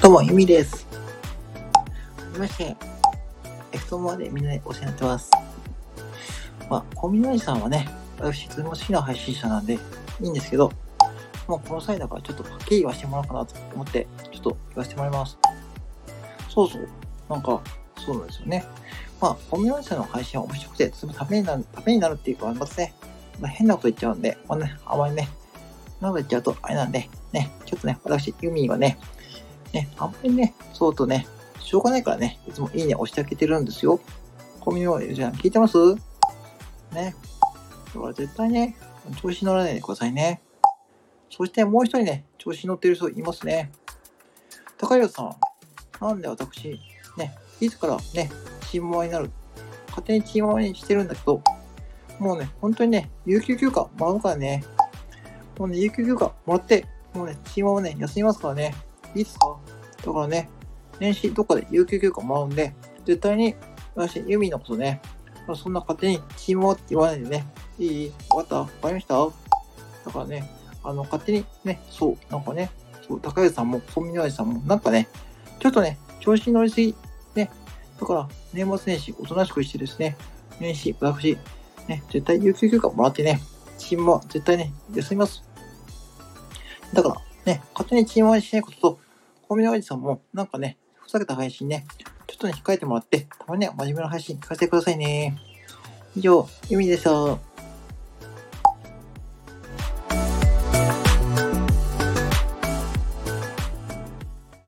どうも、ゆみです。はじめまして。エクトモアでみんなでお世話になってます。まあ、コミュニティさんはね、私、とても好きな配信者なんで、いいんですけど、もうこの際だからちょっとはっきり言わせてもらおうかなと思って、ちょっと言わせてもらいます。そうそう。なんか、そうなんですよね。まあ、コミュニティさんの配信は面白くて、とてもためになる、ためになるっていうか、ありますね。まあ、変なこと言っちゃうんで、まあね、あまりね、なこと言っちゃうとあれなんで、ね、ちょっとね、私、ユミはね、ね、あんまりね、そうとね、しょうがないからね、いつもいいね押してあげてるんですよ。コミュニじゃん、聞いてます？ね。だから絶対ね、調子乗らないでくださいね。そしてもう一人ね、調子乗ってる人いますね。高弘さん、なんで私、ね、いつからね、チームワになる勝手にチームワにしてるんだけど、もうね、本当にね、有給休暇もらうからね、もうね、有給休暇もらって、もうね、チームワをね、休みますからね、いいですか？だからね、年始どっかで有給休暇もらうんで、絶対に私、ユミのことね、そんな勝手にチームワって言わないでね、いいわかったわかりました？だからね、あの、勝手にね、そう、なんかね、そう、高橋さんも、コンビニ親さんも、なんかね、ちょっとね、調子に乗りすぎ、ね、だから、年末年始、おとなしくしてですね、年始、私、ね、絶対有給休暇もらってね、チームは絶対ね、休みます。だから、ね、勝手にチームワにしないことと、コンビニ親父さんも、なんかね、ふざけた配信ね、ちょっとね、控えてもらって、たまには真面目な配信聞かせてくださいね。以上、ゆみでした。